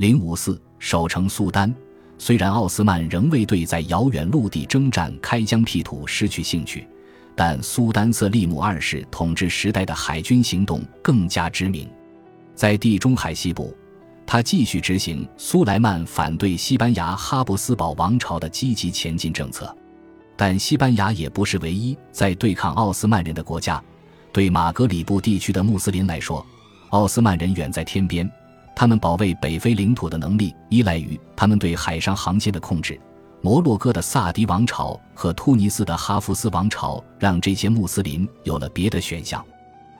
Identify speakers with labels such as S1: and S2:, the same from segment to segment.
S1: 零五四守城苏丹。虽然奥斯曼仍未对在遥远陆地征战开疆辟土失去兴趣，但苏丹瑟利姆二世统治时代的海军行动更加知名。在地中海西部，他继续执行苏莱曼反对西班牙哈布斯堡王朝的积极前进政策。但西班牙也不是唯一在对抗奥斯曼人的国家。对马格里布地区的穆斯林来说，奥斯曼人远在天边。他们保卫北非领土的能力依赖于他们对海上航线的控制。摩洛哥的萨迪王朝和突尼斯的哈夫斯王朝让这些穆斯林有了别的选项。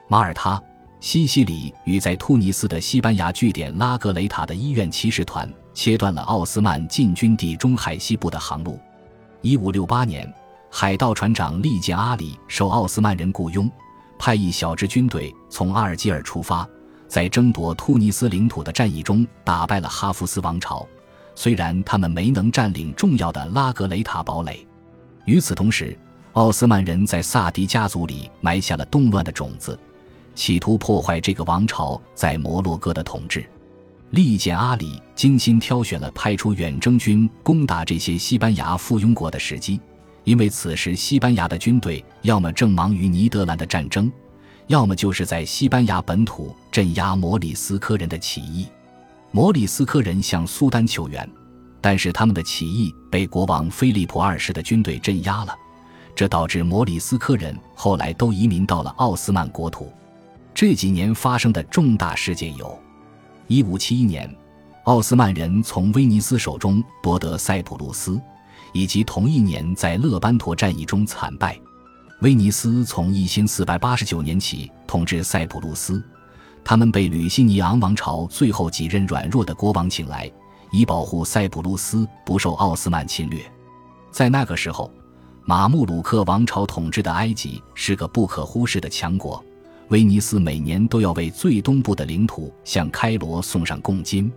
S1: 马耳他、西西里与在突尼斯的西班牙据点拉格雷塔的医院骑士团切断了奥斯曼进军地中海西部的航路。一五六八年，海盗船长利剑阿里受奥斯曼人雇佣，派一小支军队从阿尔基尔出发。在争夺突尼斯领土的战役中，打败了哈夫斯王朝。虽然他们没能占领重要的拉格雷塔堡垒，与此同时，奥斯曼人在萨迪家族里埋下了动乱的种子，企图破坏这个王朝在摩洛哥的统治。利剑阿里精心挑选了派出远征军攻打这些西班牙附庸国的时机，因为此时西班牙的军队要么正忙于尼德兰的战争。要么就是在西班牙本土镇压摩里斯科人的起义，摩里斯科人向苏丹求援，但是他们的起义被国王菲利普二世的军队镇压了，这导致摩里斯科人后来都移民到了奥斯曼国土。这几年发生的重大事件有：1571年，奥斯曼人从威尼斯手中夺得塞浦路斯，以及同一年在勒班托战役中惨败。威尼斯从一千四百八十九年起统治塞浦路斯，他们被吕西尼昂王朝最后几任软弱的国王请来，以保护塞浦路斯不受奥斯曼侵略。在那个时候，马穆鲁克王朝统治的埃及是个不可忽视的强国。威尼斯每年都要为最东部的领土向开罗送上贡金，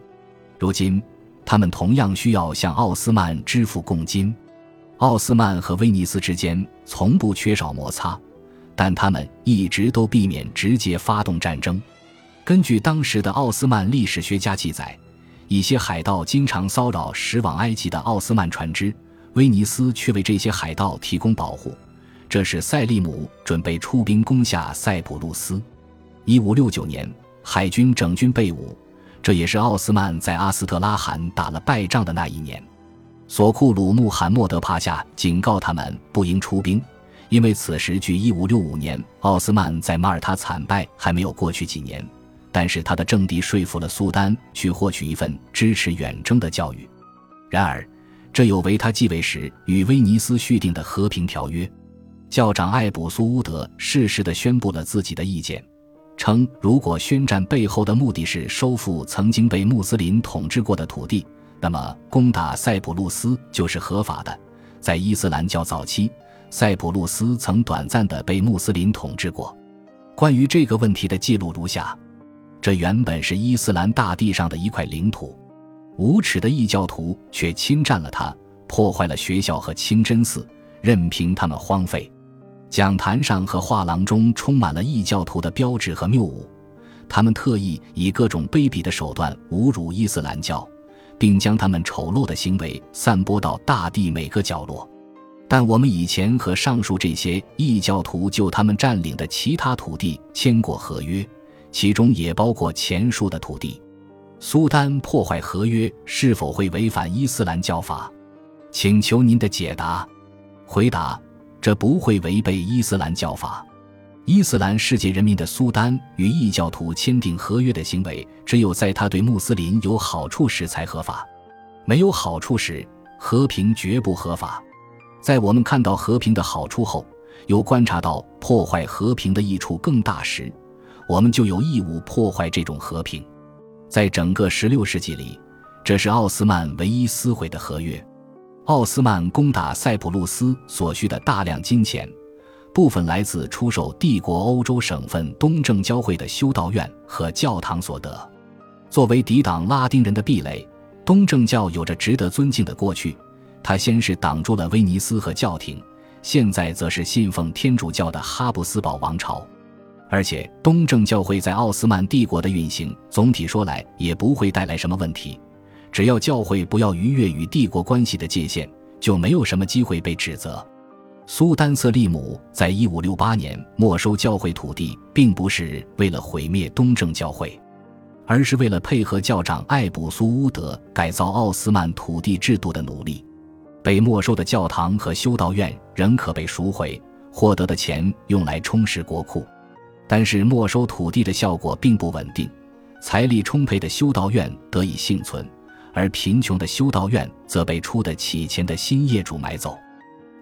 S1: 如今他们同样需要向奥斯曼支付贡金。奥斯曼和威尼斯之间从不缺少摩擦，但他们一直都避免直接发动战争。根据当时的奥斯曼历史学家记载，一些海盗经常骚扰驶往埃及的奥斯曼船只，威尼斯却为这些海盗提供保护。这使塞利姆准备出兵攻下塞浦路斯。一五六九年，海军整军备武，这也是奥斯曼在阿斯特拉罕打了败仗的那一年。索库鲁穆罕默德帕夏警告他们不应出兵，因为此时距1565年奥斯曼在马耳他惨败还没有过去几年。但是他的政敌说服了苏丹去获取一份支持远征的教育。然而，这有违他继位时与威尼斯续订的和平条约。教长艾卜苏乌德适时地宣布了自己的意见，称如果宣战背后的目的是收复曾经被穆斯林统治过的土地。那么，攻打塞浦路斯就是合法的。在伊斯兰教早期，塞浦路斯曾短暂的被穆斯林统治过。关于这个问题的记录如下：这原本是伊斯兰大地上的一块领土，无耻的异教徒却侵占了它，破坏了学校和清真寺，任凭他们荒废。讲坛上和画廊中充满了异教徒的标志和谬误，他们特意以各种卑鄙的手段侮辱伊斯兰教。并将他们丑陋的行为散播到大地每个角落，但我们以前和上述这些异教徒就他们占领的其他土地签过合约，其中也包括前述的土地。苏丹破坏合约是否会违反伊斯兰教法？请求您的解答。回答：这不会违背伊斯兰教法。伊斯兰世界人民的苏丹与异教徒签订合约的行为，只有在他对穆斯林有好处时才合法，没有好处时，和平绝不合法。在我们看到和平的好处后，又观察到破坏和平的益处更大时，我们就有义务破坏这种和平。在整个16世纪里，这是奥斯曼唯一撕毁的合约。奥斯曼攻打塞浦路斯所需的大量金钱。部分来自出售帝国欧洲省份东正教会的修道院和教堂所得。作为抵挡拉丁人的壁垒，东正教有着值得尊敬的过去。它先是挡住了威尼斯和教廷，现在则是信奉天主教的哈布斯堡王朝。而且，东正教会在奥斯曼帝国的运行，总体说来也不会带来什么问题。只要教会不要逾越与帝国关系的界限，就没有什么机会被指责。苏丹瑟利姆在一五六八年没收教会土地，并不是为了毁灭东正教会，而是为了配合教长艾卜苏乌德改造奥斯曼土地制度的努力。被没收的教堂和修道院仍可被赎回，获得的钱用来充实国库。但是没收土地的效果并不稳定，财力充沛的修道院得以幸存，而贫穷的修道院则被出得起钱的新业主买走。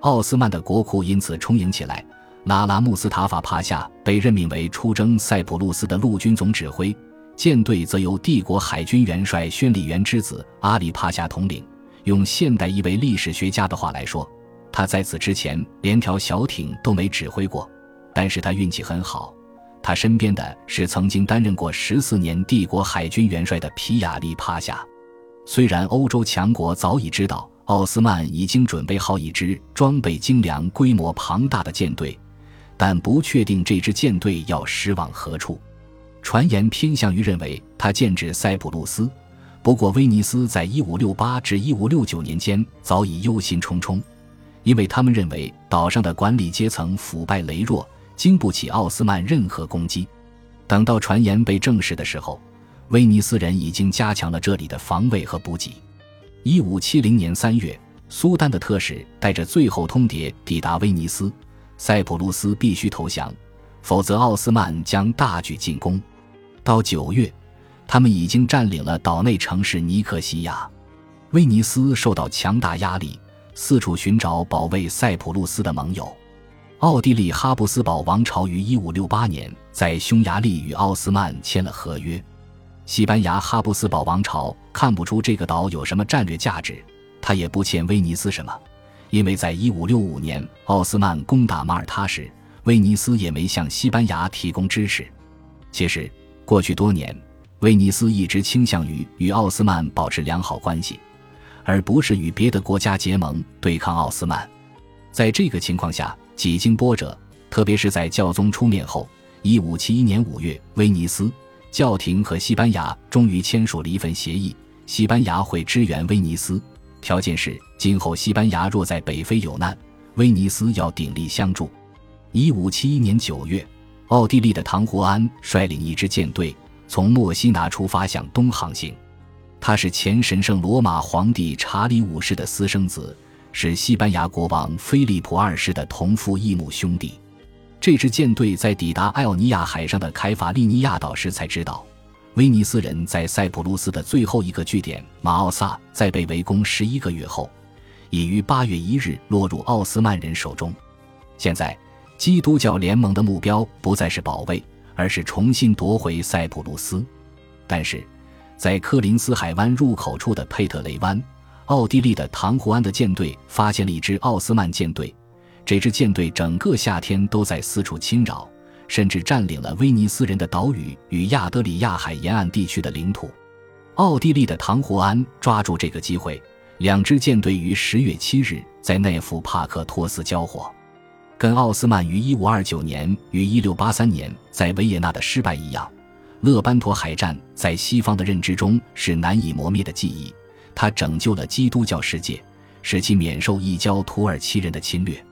S1: 奥斯曼的国库因此充盈起来。拉拉穆斯塔法帕夏被任命为出征塞浦路斯的陆军总指挥，舰队则由帝国海军元帅宣礼元之子阿里帕夏统领。用现代一位历史学家的话来说，他在此之前连条小艇都没指挥过。但是他运气很好，他身边的是曾经担任过十四年帝国海军元帅的皮亚利帕夏。虽然欧洲强国早已知道。奥斯曼已经准备好一支装备精良、规模庞大的舰队，但不确定这支舰队要驶往何处。传言偏向于认为他建至塞浦路斯，不过威尼斯在1568至1569年间早已忧心忡忡，因为他们认为岛上的管理阶层腐败羸弱，经不起奥斯曼任何攻击。等到传言被证实的时候，威尼斯人已经加强了这里的防卫和补给。一五七零年三月，苏丹的特使带着最后通牒抵达威尼斯，塞浦路斯必须投降，否则奥斯曼将大举进攻。到九月，他们已经占领了岛内城市尼克西亚。威尼斯受到强大压力，四处寻找保卫塞浦路斯的盟友。奥地利哈布斯堡王朝于一五六八年在匈牙利与奥斯曼签了合约。西班牙哈布斯堡王朝看不出这个岛有什么战略价值，他也不欠威尼斯什么，因为在1565年奥斯曼攻打马耳他时，威尼斯也没向西班牙提供支持。其实，过去多年，威尼斯一直倾向于与奥斯曼保持良好关系，而不是与别的国家结盟对抗奥斯曼。在这个情况下，几经波折，特别是在教宗出面后，1571年5月，威尼斯。教廷和西班牙终于签署了一份协议，西班牙会支援威尼斯，条件是今后西班牙若在北非有难，威尼斯要鼎力相助。一五七一年九月，奥地利的唐胡安率领一支舰队从墨西拿出发向东航行，他是前神圣罗马皇帝查理五世的私生子，是西班牙国王菲利普二世的同父异母兄弟。这支舰队在抵达艾奥尼亚海上的凯法利尼亚岛时，才知道威尼斯人在塞浦路斯的最后一个据点马奥萨，在被围攻十一个月后，已于八月一日落入奥斯曼人手中。现在，基督教联盟的目标不再是保卫，而是重新夺回塞浦路斯。但是，在科林斯海湾入口处的佩特雷湾，奥地利的唐胡安的舰队发现了一支奥斯曼舰队。这支舰队整个夏天都在四处侵扰，甚至占领了威尼斯人的岛屿与亚德里亚海沿岸地区的领土。奥地利的唐胡安抓住这个机会，两支舰队于十月七日在内夫帕克托斯交火。跟奥斯曼于一五二九年与一六八三年在维也纳的失败一样，勒班托海战在西方的认知中是难以磨灭的记忆。它拯救了基督教世界，使其免受异教土耳其人的侵略。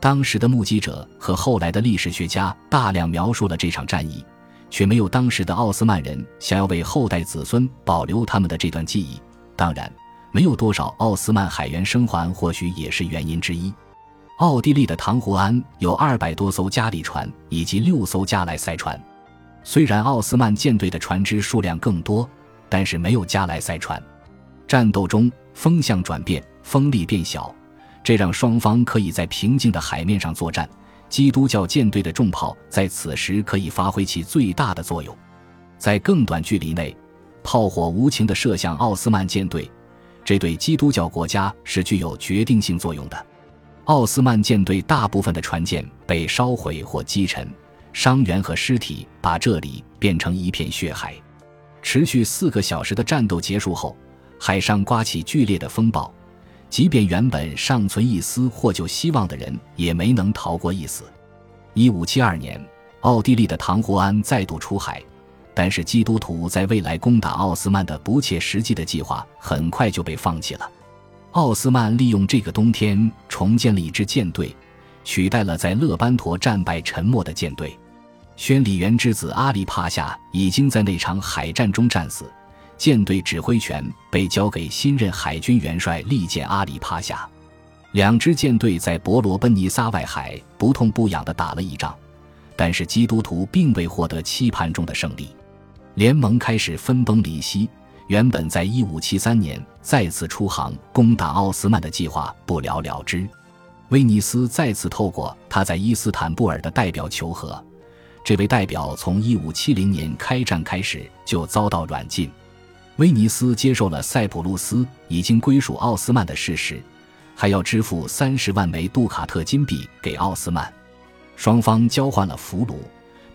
S1: 当时的目击者和后来的历史学家大量描述了这场战役，却没有当时的奥斯曼人想要为后代子孙保留他们的这段记忆。当然，没有多少奥斯曼海员生还，或许也是原因之一。奥地利的唐胡安有二百多艘加里船以及六艘加莱塞船。虽然奥斯曼舰队的船只数量更多，但是没有加莱塞船。战斗中风向转变，风力变小。这让双方可以在平静的海面上作战。基督教舰队的重炮在此时可以发挥其最大的作用，在更短距离内，炮火无情地射向奥斯曼舰队，这对基督教国家是具有决定性作用的。奥斯曼舰队大部分的船舰被烧毁或击沉，伤员和尸体把这里变成一片血海。持续四个小时的战斗结束后，海上刮起剧烈的风暴。即便原本尚存一丝获救希望的人，也没能逃过一死。一五七二年，奥地利的唐胡安再度出海，但是基督徒在未来攻打奥斯曼的不切实际的计划很快就被放弃了。奥斯曼利用这个冬天重建了一支舰队，取代了在勒班陀战败沉没的舰队。宣礼员之子阿里帕夏已经在那场海战中战死，舰队指挥权被交给新任海军元帅利剑阿里帕夏。两支舰队在伯罗奔尼撒外海不痛不痒地打了一仗，但是基督徒并未获得期盼中的胜利，联盟开始分崩离析。原本在1573年再次出航攻打奥斯曼的计划不了了之。威尼斯再次透过他在伊斯坦布尔的代表求和。这位代表从一五七零年开战开始就遭到软禁，威尼斯接受了塞浦路斯已经归属奥斯曼的事实，还要支付三十万枚杜卡特金币给奥斯曼。双方交换了俘虏，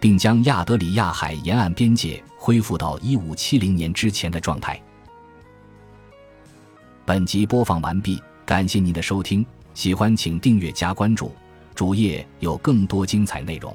S1: 并将亚德里亚海沿岸边界恢复到一五七零年之前的状态。本集播放完毕，感谢您的收听，喜欢请订阅加关注，主页有更多精彩内容。